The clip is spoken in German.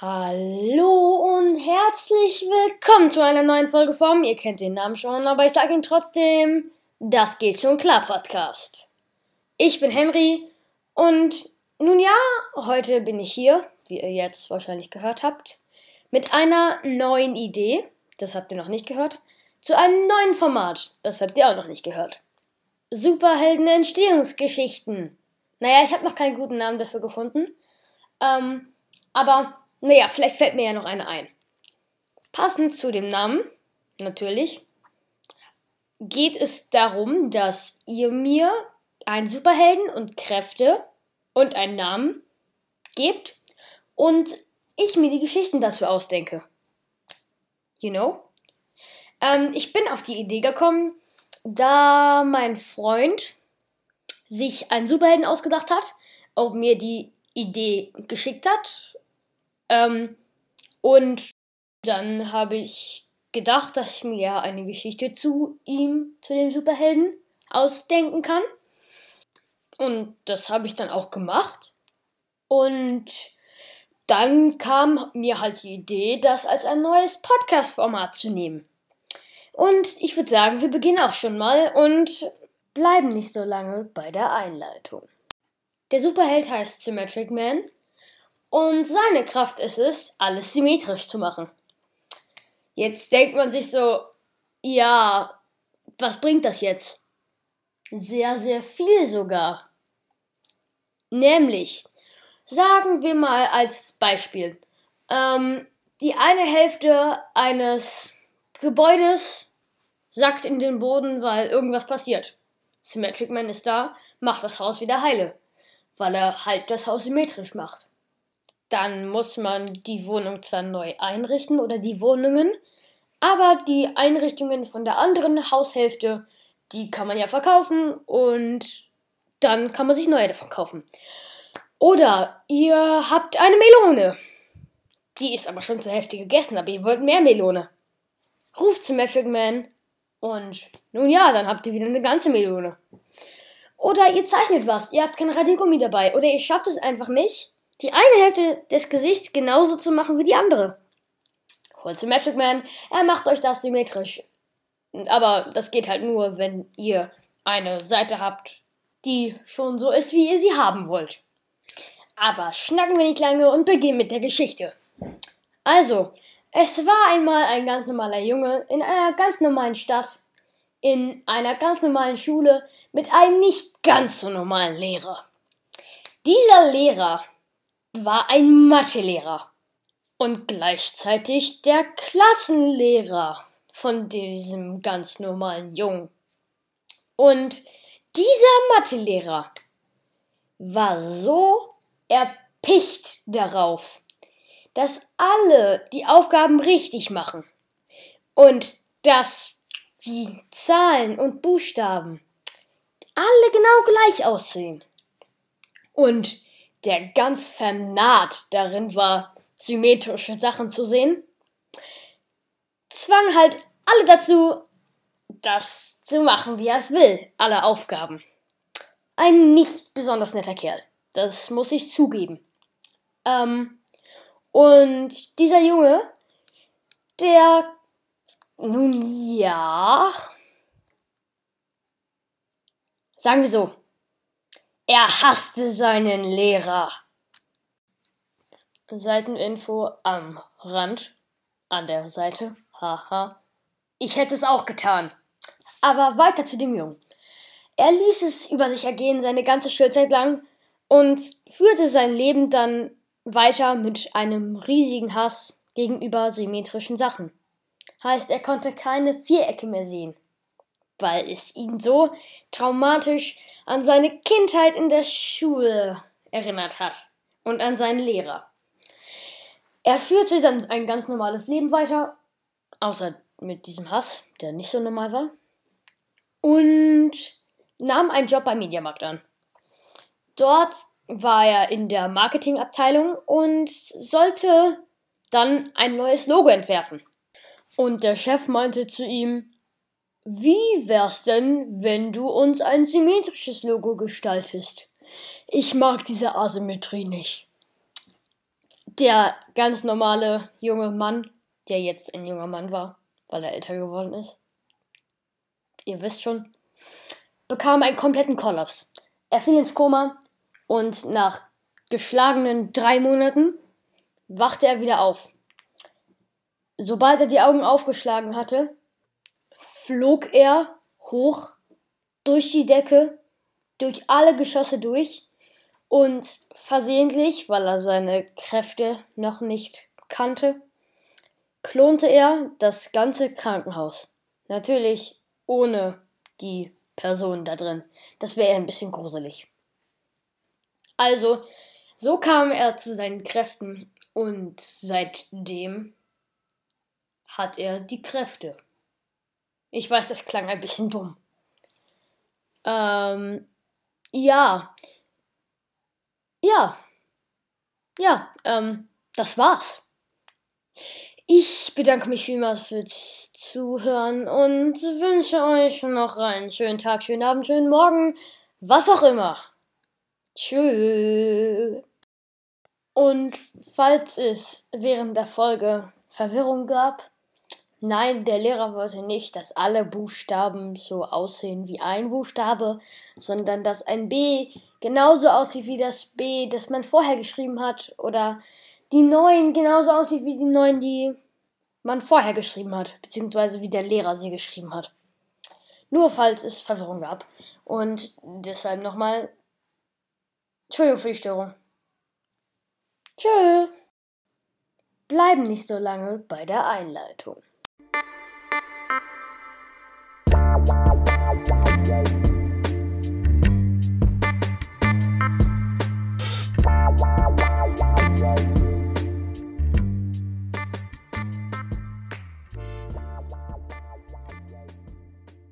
Hallo und herzlich willkommen zu einer neuen Folge vom, ihr kennt den Namen schon, aber ich sage ihn trotzdem, das geht schon klar Podcast. Ich bin Henry und nun ja, heute bin ich hier, wie ihr jetzt wahrscheinlich gehört habt, mit einer neuen Idee, das habt ihr noch nicht gehört, zu einem neuen Format, das habt ihr auch noch nicht gehört. Superhelden Entstehungsgeschichten. Naja, ich habe noch keinen guten Namen dafür gefunden, ähm, aber naja, vielleicht fällt mir ja noch eine ein. Passend zu dem Namen, natürlich, geht es darum, dass ihr mir einen Superhelden und Kräfte und einen Namen gebt und ich mir die Geschichten dazu ausdenke. You know? Ähm, ich bin auf die Idee gekommen, da mein Freund sich einen Superhelden ausgedacht hat, auch mir die Idee geschickt hat ähm, und dann habe ich gedacht, dass ich mir eine Geschichte zu ihm, zu dem Superhelden, ausdenken kann. Und das habe ich dann auch gemacht. Und dann kam mir halt die Idee, das als ein neues Podcast-Format zu nehmen. Und ich würde sagen, wir beginnen auch schon mal und bleiben nicht so lange bei der Einleitung. Der Superheld heißt Symmetric Man und seine Kraft ist es, alles symmetrisch zu machen. Jetzt denkt man sich so, ja, was bringt das jetzt? Sehr, sehr viel sogar. Nämlich, sagen wir mal als Beispiel, ähm, die eine Hälfte eines Gebäudes sackt in den Boden, weil irgendwas passiert. Symmetric Man ist da, macht das Haus wieder heile, weil er halt das Haus symmetrisch macht dann muss man die Wohnung zwar neu einrichten oder die Wohnungen, aber die Einrichtungen von der anderen Haushälfte, die kann man ja verkaufen und dann kann man sich neue davon kaufen. Oder ihr habt eine Melone. Die ist aber schon zur Hälfte gegessen, aber ihr wollt mehr Melone. Ruft zum Magic Man und nun ja, dann habt ihr wieder eine ganze Melone. Oder ihr zeichnet was, ihr habt kein Radiergummi dabei oder ihr schafft es einfach nicht, die eine Hälfte des Gesichts genauso zu machen wie die andere. Holt Symmetric Man, er macht euch das symmetrisch. Aber das geht halt nur, wenn ihr eine Seite habt, die schon so ist, wie ihr sie haben wollt. Aber schnacken wir nicht lange und beginnen mit der Geschichte. Also, es war einmal ein ganz normaler Junge in einer ganz normalen Stadt, in einer ganz normalen Schule mit einem nicht ganz so normalen Lehrer. Dieser Lehrer war ein Mathelehrer und gleichzeitig der Klassenlehrer von diesem ganz normalen Jungen. Und dieser Mathelehrer war so erpicht darauf, dass alle die Aufgaben richtig machen und dass die Zahlen und Buchstaben alle genau gleich aussehen. Und der ganz vernarrt darin war, symmetrische Sachen zu sehen, zwang halt alle dazu, das zu machen, wie er es will, alle Aufgaben. Ein nicht besonders netter Kerl, das muss ich zugeben. Ähm, und dieser Junge, der, nun ja, sagen wir so, er hasste seinen Lehrer. Seiteninfo am Rand, an der Seite. Haha. Ich hätte es auch getan. Aber weiter zu dem Jungen. Er ließ es über sich ergehen seine ganze Schulzeit lang und führte sein Leben dann weiter mit einem riesigen Hass gegenüber symmetrischen Sachen. Heißt, er konnte keine Vierecke mehr sehen weil es ihn so traumatisch an seine Kindheit in der Schule erinnert hat und an seinen Lehrer. Er führte dann ein ganz normales Leben weiter, außer mit diesem Hass, der nicht so normal war, und nahm einen Job beim Mediamarkt an. Dort war er in der Marketingabteilung und sollte dann ein neues Logo entwerfen. Und der Chef meinte zu ihm, wie wär's denn, wenn du uns ein symmetrisches Logo gestaltest? Ich mag diese Asymmetrie nicht. der ganz normale junge Mann, der jetzt ein junger Mann war, weil er älter geworden ist, ihr wisst schon, bekam einen kompletten Kollaps. Er fiel ins Koma und nach geschlagenen drei Monaten wachte er wieder auf. Sobald er die Augen aufgeschlagen hatte, flog er hoch durch die Decke, durch alle Geschosse durch und versehentlich, weil er seine Kräfte noch nicht kannte, klonte er das ganze Krankenhaus. Natürlich ohne die Person da drin. Das wäre ein bisschen gruselig. Also, so kam er zu seinen Kräften und seitdem hat er die Kräfte. Ich weiß, das klang ein bisschen dumm. Ähm, ja. Ja. Ja, ähm, das war's. Ich bedanke mich vielmals fürs Zuhören und wünsche euch noch einen schönen Tag, schönen Abend, schönen Morgen, was auch immer. Tschüss. Und falls es während der Folge Verwirrung gab, nein, der Lehrer wollte nicht, dass alle Buchstaben so aussehen wie ein Buchstabe, sondern dass ein B genauso aussieht wie das B, das man vorher geschrieben hat, oder die neuen genauso aussieht wie die neuen, die man vorher geschrieben hat, beziehungsweise wie der Lehrer sie geschrieben hat. Nur falls es Verwirrung gab. Und deshalb nochmal Entschuldigung für die Störung. Tschö. Bleiben nicht so lange bei der Einleitung.